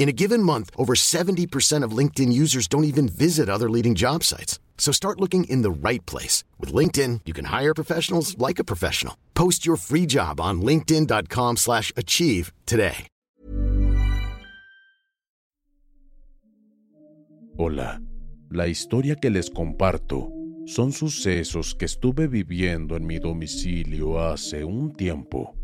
In a given month, over 70% of LinkedIn users don't even visit other leading job sites. So start looking in the right place. With LinkedIn, you can hire professionals like a professional. Post your free job on linkedin.com slash achieve today. Hola, la historia que les comparto son sucesos que estuve viviendo en mi domicilio hace un tiempo.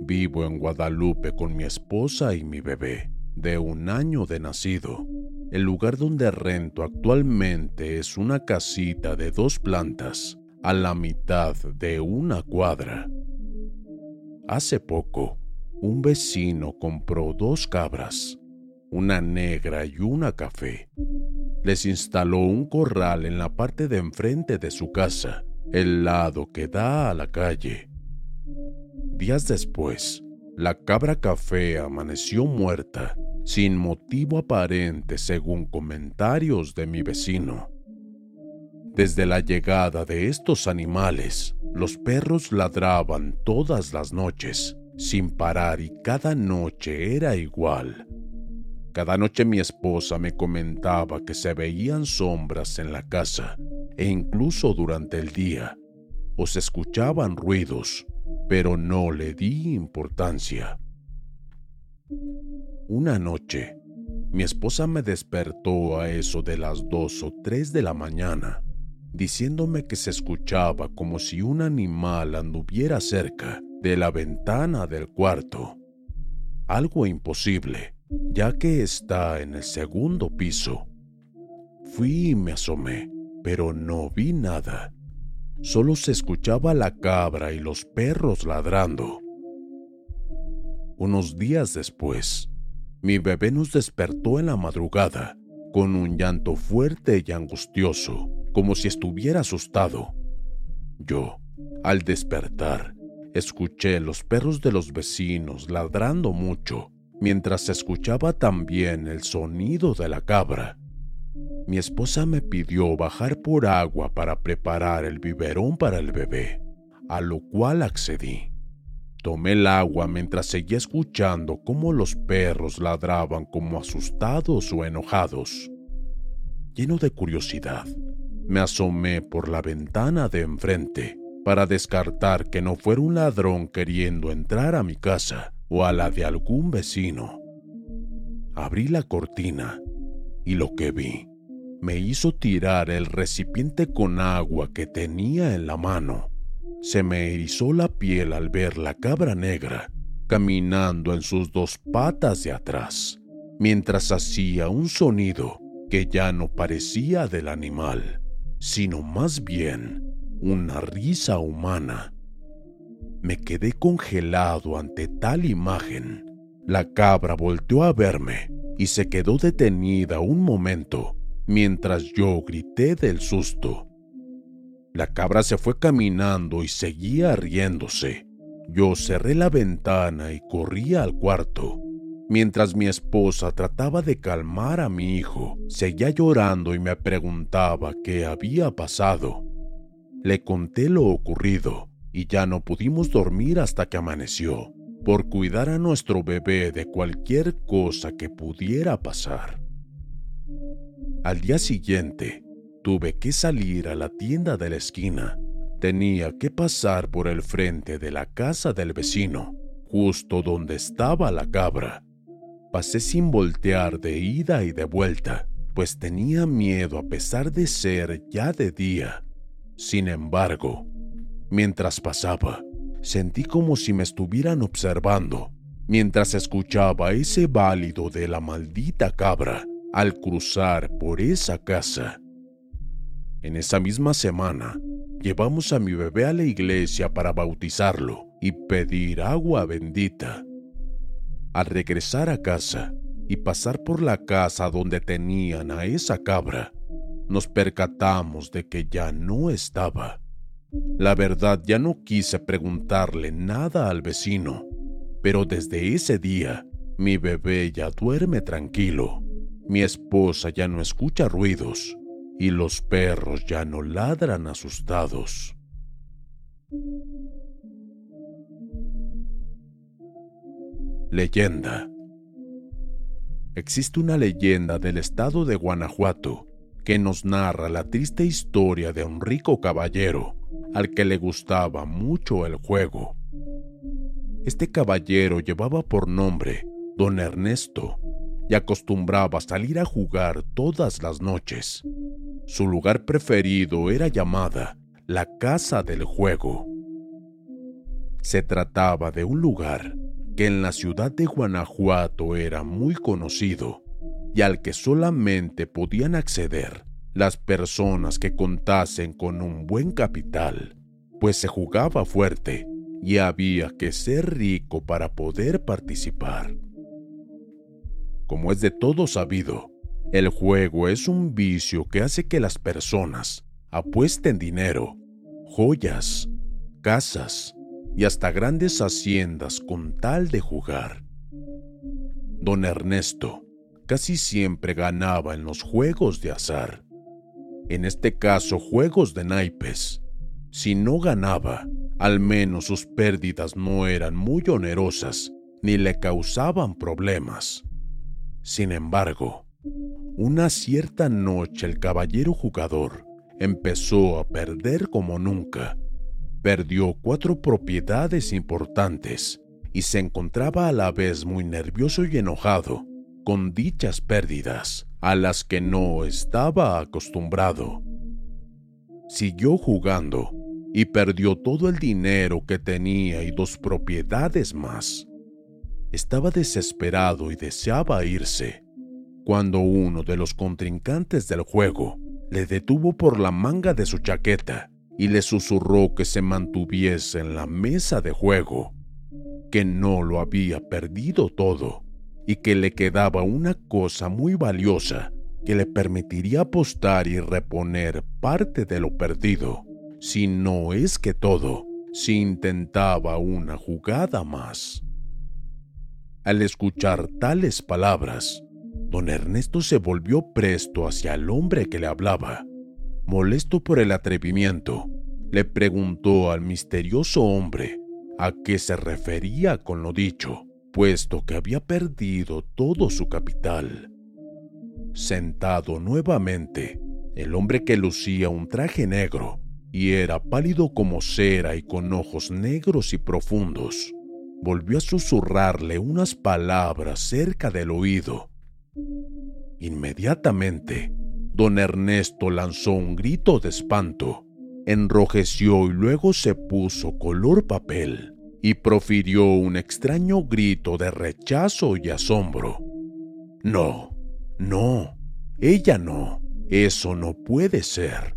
Vivo en Guadalupe con mi esposa y mi bebé, de un año de nacido. El lugar donde rento actualmente es una casita de dos plantas, a la mitad de una cuadra. Hace poco, un vecino compró dos cabras, una negra y una café. Les instaló un corral en la parte de enfrente de su casa, el lado que da a la calle. Días después, la cabra café amaneció muerta, sin motivo aparente según comentarios de mi vecino. Desde la llegada de estos animales, los perros ladraban todas las noches, sin parar y cada noche era igual. Cada noche mi esposa me comentaba que se veían sombras en la casa e incluso durante el día, o se escuchaban ruidos, pero no le di importancia. Una noche, mi esposa me despertó a eso de las dos o tres de la mañana, diciéndome que se escuchaba como si un animal anduviera cerca de la ventana del cuarto. Algo imposible, ya que está en el segundo piso. Fui y me asomé, pero no vi nada. Solo se escuchaba la cabra y los perros ladrando. Unos días después, mi bebé nos despertó en la madrugada con un llanto fuerte y angustioso, como si estuviera asustado. Yo, al despertar, escuché los perros de los vecinos ladrando mucho mientras escuchaba también el sonido de la cabra. Mi esposa me pidió bajar por agua para preparar el biberón para el bebé, a lo cual accedí. Tomé el agua mientras seguía escuchando cómo los perros ladraban como asustados o enojados. Lleno de curiosidad, me asomé por la ventana de enfrente para descartar que no fuera un ladrón queriendo entrar a mi casa o a la de algún vecino. Abrí la cortina y lo que vi me hizo tirar el recipiente con agua que tenía en la mano. Se me erizó la piel al ver la cabra negra caminando en sus dos patas de atrás, mientras hacía un sonido que ya no parecía del animal, sino más bien una risa humana me quedé congelado ante tal imagen. La cabra volteó a verme y se quedó detenida un momento mientras yo grité del susto. La cabra se fue caminando y seguía riéndose. Yo cerré la ventana y corrí al cuarto. Mientras mi esposa trataba de calmar a mi hijo, seguía llorando y me preguntaba qué había pasado. Le conté lo ocurrido y ya no pudimos dormir hasta que amaneció, por cuidar a nuestro bebé de cualquier cosa que pudiera pasar. Al día siguiente, tuve que salir a la tienda de la esquina. Tenía que pasar por el frente de la casa del vecino, justo donde estaba la cabra. Pasé sin voltear de ida y de vuelta, pues tenía miedo a pesar de ser ya de día. Sin embargo, Mientras pasaba, sentí como si me estuvieran observando. mientras escuchaba ese válido de la maldita cabra al cruzar por esa casa. En esa misma semana, llevamos a mi bebé a la iglesia para bautizarlo y pedir agua bendita. Al regresar a casa y pasar por la casa donde tenían a esa cabra, nos percatamos de que ya no estaba. La verdad ya no quise preguntarle nada al vecino, pero desde ese día mi bebé ya duerme tranquilo, mi esposa ya no escucha ruidos y los perros ya no ladran asustados. Leyenda Existe una leyenda del estado de Guanajuato que nos narra la triste historia de un rico caballero al que le gustaba mucho el juego. Este caballero llevaba por nombre Don Ernesto y acostumbraba salir a jugar todas las noches. Su lugar preferido era llamada la Casa del Juego. Se trataba de un lugar que en la ciudad de Guanajuato era muy conocido y al que solamente podían acceder las personas que contasen con un buen capital, pues se jugaba fuerte y había que ser rico para poder participar. Como es de todo sabido, el juego es un vicio que hace que las personas apuesten dinero, joyas, casas y hasta grandes haciendas con tal de jugar. Don Ernesto casi siempre ganaba en los juegos de azar. En este caso, juegos de naipes. Si no ganaba, al menos sus pérdidas no eran muy onerosas ni le causaban problemas. Sin embargo, una cierta noche el caballero jugador empezó a perder como nunca. Perdió cuatro propiedades importantes y se encontraba a la vez muy nervioso y enojado con dichas pérdidas a las que no estaba acostumbrado. Siguió jugando y perdió todo el dinero que tenía y dos propiedades más. Estaba desesperado y deseaba irse, cuando uno de los contrincantes del juego le detuvo por la manga de su chaqueta y le susurró que se mantuviese en la mesa de juego, que no lo había perdido todo y que le quedaba una cosa muy valiosa que le permitiría apostar y reponer parte de lo perdido, si no es que todo, si intentaba una jugada más. Al escuchar tales palabras, don Ernesto se volvió presto hacia el hombre que le hablaba. Molesto por el atrevimiento, le preguntó al misterioso hombre a qué se refería con lo dicho puesto que había perdido todo su capital. Sentado nuevamente, el hombre que lucía un traje negro y era pálido como cera y con ojos negros y profundos, volvió a susurrarle unas palabras cerca del oído. Inmediatamente, don Ernesto lanzó un grito de espanto, enrojeció y luego se puso color papel y profirió un extraño grito de rechazo y asombro. No, no, ella no, eso no puede ser.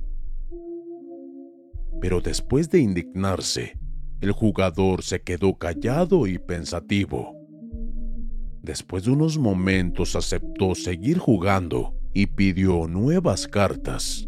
Pero después de indignarse, el jugador se quedó callado y pensativo. Después de unos momentos aceptó seguir jugando y pidió nuevas cartas.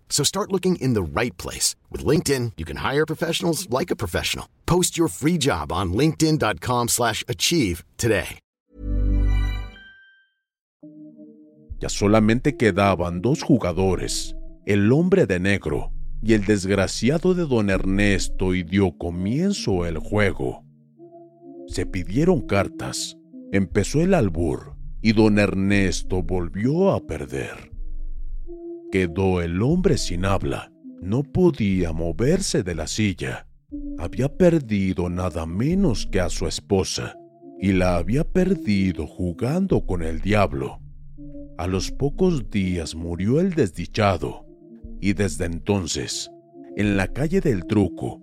So start looking in the right place. With LinkedIn, you can hire professionals like a professional. Post your free job on linkedin.com slash achieve today. Ya solamente quedaban dos jugadores, el hombre de negro y el desgraciado de don Ernesto y dio comienzo el juego. Se pidieron cartas, empezó el albur y don Ernesto volvió a perder. Quedó el hombre sin habla, no podía moverse de la silla. Había perdido nada menos que a su esposa y la había perdido jugando con el diablo. A los pocos días murió el desdichado y desde entonces, en la calle del truco,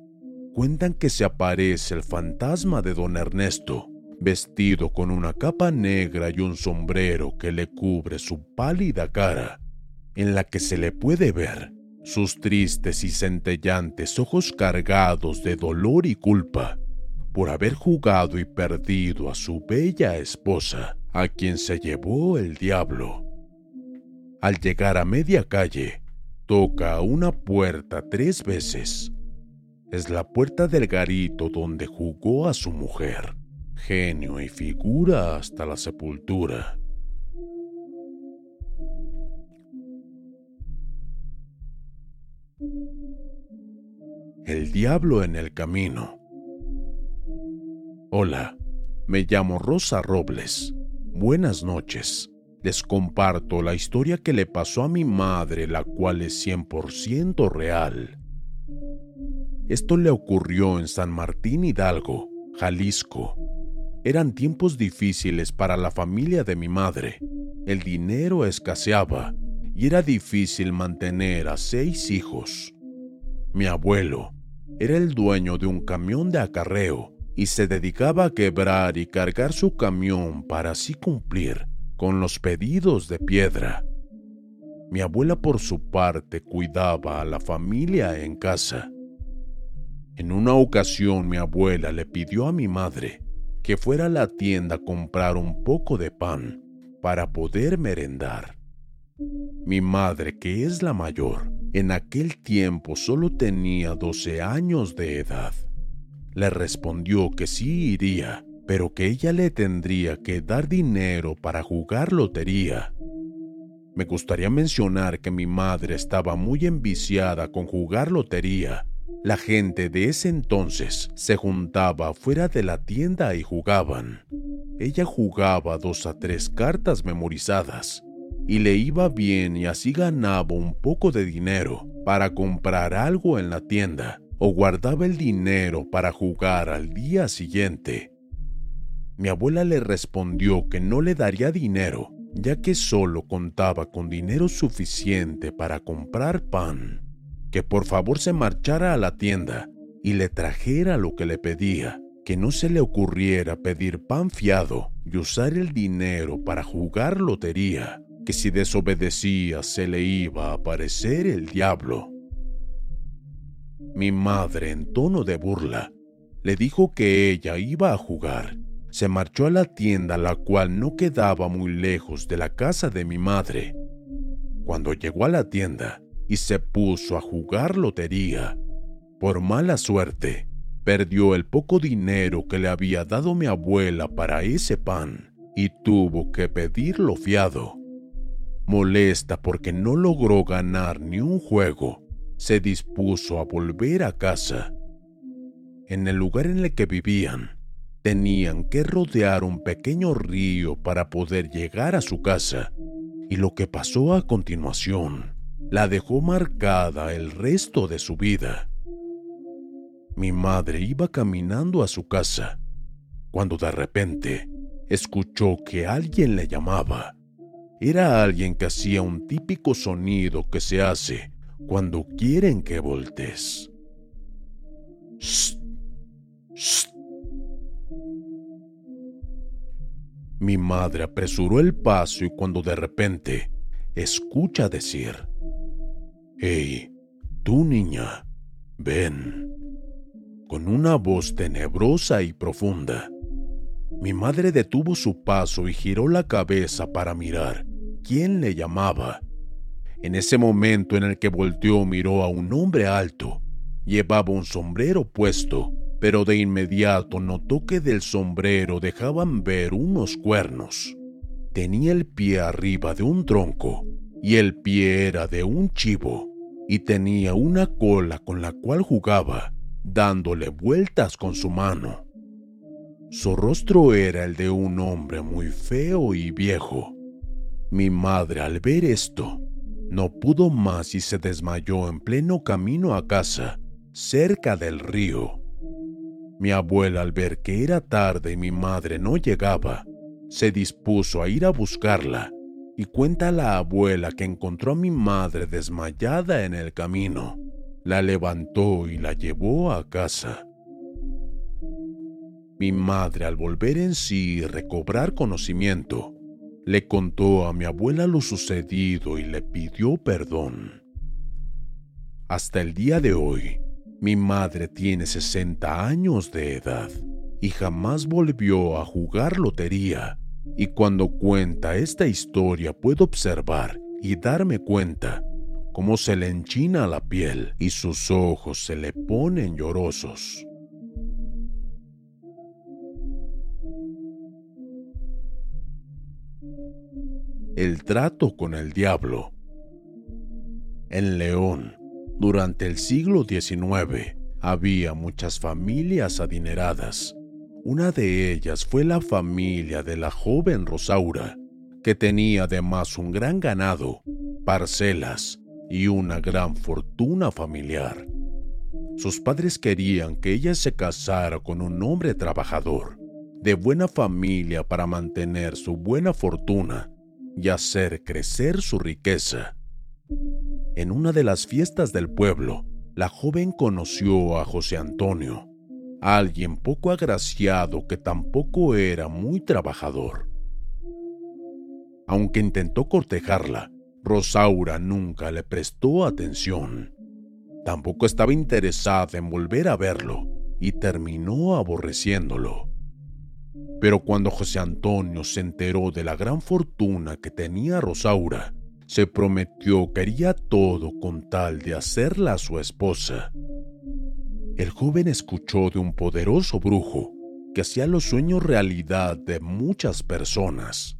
cuentan que se aparece el fantasma de don Ernesto vestido con una capa negra y un sombrero que le cubre su pálida cara, en la que se le puede ver sus tristes y centellantes ojos cargados de dolor y culpa por haber jugado y perdido a su bella esposa, a quien se llevó el diablo. Al llegar a media calle, toca una puerta tres veces. Es la puerta del garito donde jugó a su mujer genio y figura hasta la sepultura. El diablo en el camino. Hola, me llamo Rosa Robles. Buenas noches. Les comparto la historia que le pasó a mi madre, la cual es 100% real. Esto le ocurrió en San Martín Hidalgo, Jalisco, eran tiempos difíciles para la familia de mi madre. El dinero escaseaba y era difícil mantener a seis hijos. Mi abuelo era el dueño de un camión de acarreo y se dedicaba a quebrar y cargar su camión para así cumplir con los pedidos de piedra. Mi abuela por su parte cuidaba a la familia en casa. En una ocasión mi abuela le pidió a mi madre que fuera a la tienda a comprar un poco de pan para poder merendar. Mi madre, que es la mayor, en aquel tiempo solo tenía 12 años de edad. Le respondió que sí iría, pero que ella le tendría que dar dinero para jugar lotería. Me gustaría mencionar que mi madre estaba muy enviciada con jugar lotería la gente de ese entonces se juntaba fuera de la tienda y jugaban. Ella jugaba dos a tres cartas memorizadas y le iba bien y así ganaba un poco de dinero para comprar algo en la tienda o guardaba el dinero para jugar al día siguiente. Mi abuela le respondió que no le daría dinero, ya que solo contaba con dinero suficiente para comprar pan que por favor se marchara a la tienda y le trajera lo que le pedía, que no se le ocurriera pedir pan fiado y usar el dinero para jugar lotería, que si desobedecía se le iba a aparecer el diablo. Mi madre, en tono de burla, le dijo que ella iba a jugar. Se marchó a la tienda, la cual no quedaba muy lejos de la casa de mi madre. Cuando llegó a la tienda, y se puso a jugar lotería. Por mala suerte, perdió el poco dinero que le había dado mi abuela para ese pan y tuvo que pedirlo fiado. Molesta porque no logró ganar ni un juego, se dispuso a volver a casa. En el lugar en el que vivían, tenían que rodear un pequeño río para poder llegar a su casa, y lo que pasó a continuación la dejó marcada el resto de su vida. Mi madre iba caminando a su casa cuando de repente escuchó que alguien le llamaba. Era alguien que hacía un típico sonido que se hace cuando quieren que voltees. Mi madre apresuró el paso y cuando de repente escucha decir, Hey, tú niña, ven. Con una voz tenebrosa y profunda. Mi madre detuvo su paso y giró la cabeza para mirar quién le llamaba. En ese momento en el que volteó miró a un hombre alto. Llevaba un sombrero puesto, pero de inmediato notó que del sombrero dejaban ver unos cuernos. Tenía el pie arriba de un tronco y el pie era de un chivo y tenía una cola con la cual jugaba, dándole vueltas con su mano. Su rostro era el de un hombre muy feo y viejo. Mi madre al ver esto no pudo más y se desmayó en pleno camino a casa, cerca del río. Mi abuela al ver que era tarde y mi madre no llegaba, se dispuso a ir a buscarla y cuenta la abuela que encontró a mi madre desmayada en el camino. La levantó y la llevó a casa. Mi madre al volver en sí y recobrar conocimiento, le contó a mi abuela lo sucedido y le pidió perdón. Hasta el día de hoy, mi madre tiene 60 años de edad y jamás volvió a jugar lotería. Y cuando cuenta esta historia puedo observar y darme cuenta cómo se le enchina la piel y sus ojos se le ponen llorosos. El trato con el diablo. En León, durante el siglo XIX, había muchas familias adineradas. Una de ellas fue la familia de la joven Rosaura, que tenía además un gran ganado, parcelas y una gran fortuna familiar. Sus padres querían que ella se casara con un hombre trabajador, de buena familia para mantener su buena fortuna y hacer crecer su riqueza. En una de las fiestas del pueblo, la joven conoció a José Antonio, alguien poco agraciado que tampoco era muy trabajador. Aunque intentó cortejarla, Rosaura nunca le prestó atención. Tampoco estaba interesada en volver a verlo y terminó aborreciéndolo. Pero cuando José Antonio se enteró de la gran fortuna que tenía Rosaura, se prometió que haría todo con tal de hacerla su esposa. El joven escuchó de un poderoso brujo que hacía los sueños realidad de muchas personas.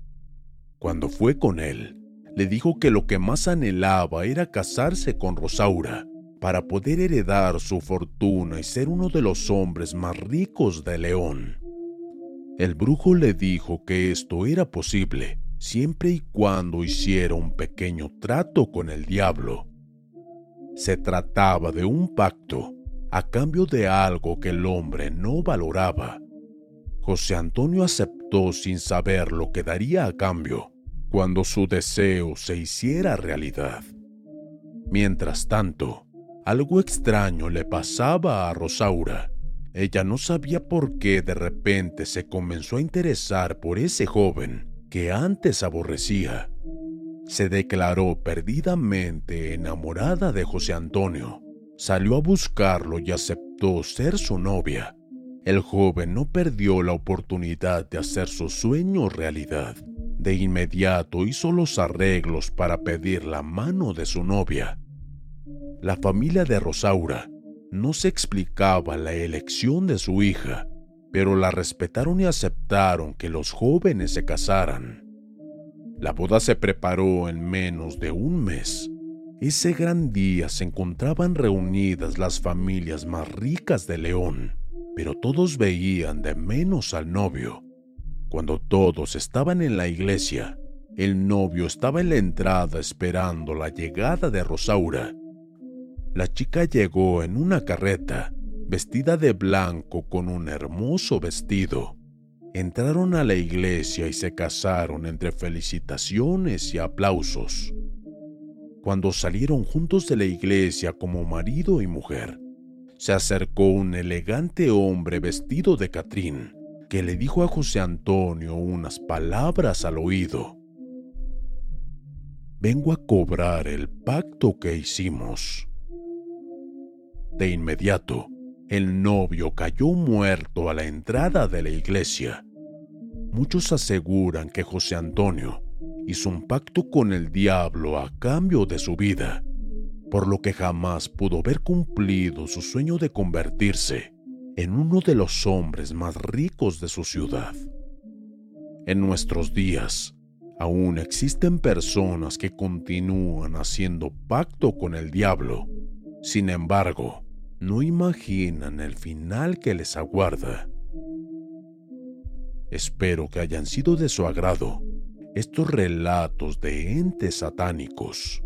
Cuando fue con él, le dijo que lo que más anhelaba era casarse con Rosaura para poder heredar su fortuna y ser uno de los hombres más ricos de León. El brujo le dijo que esto era posible siempre y cuando hiciera un pequeño trato con el diablo. Se trataba de un pacto a cambio de algo que el hombre no valoraba. José Antonio aceptó sin saber lo que daría a cambio cuando su deseo se hiciera realidad. Mientras tanto, algo extraño le pasaba a Rosaura. Ella no sabía por qué de repente se comenzó a interesar por ese joven que antes aborrecía. Se declaró perdidamente enamorada de José Antonio. Salió a buscarlo y aceptó ser su novia. El joven no perdió la oportunidad de hacer su sueño realidad. De inmediato hizo los arreglos para pedir la mano de su novia. La familia de Rosaura no se explicaba la elección de su hija, pero la respetaron y aceptaron que los jóvenes se casaran. La boda se preparó en menos de un mes. Ese gran día se encontraban reunidas las familias más ricas de León, pero todos veían de menos al novio. Cuando todos estaban en la iglesia, el novio estaba en la entrada esperando la llegada de Rosaura la chica llegó en una carreta, vestida de blanco con un hermoso vestido. Entraron a la iglesia y se casaron entre felicitaciones y aplausos. Cuando salieron juntos de la iglesia como marido y mujer, se acercó un elegante hombre vestido de Catrín, que le dijo a José Antonio unas palabras al oído. Vengo a cobrar el pacto que hicimos. De inmediato, el novio cayó muerto a la entrada de la iglesia. muchos aseguran que José Antonio hizo un pacto con el diablo a cambio de su vida, por lo que jamás pudo haber cumplido su sueño de convertirse en uno de los hombres más ricos de su ciudad. En nuestros días, aún existen personas que continúan haciendo pacto con el diablo. Sin embargo, no imaginan el final que les aguarda. Espero que hayan sido de su agrado estos relatos de entes satánicos.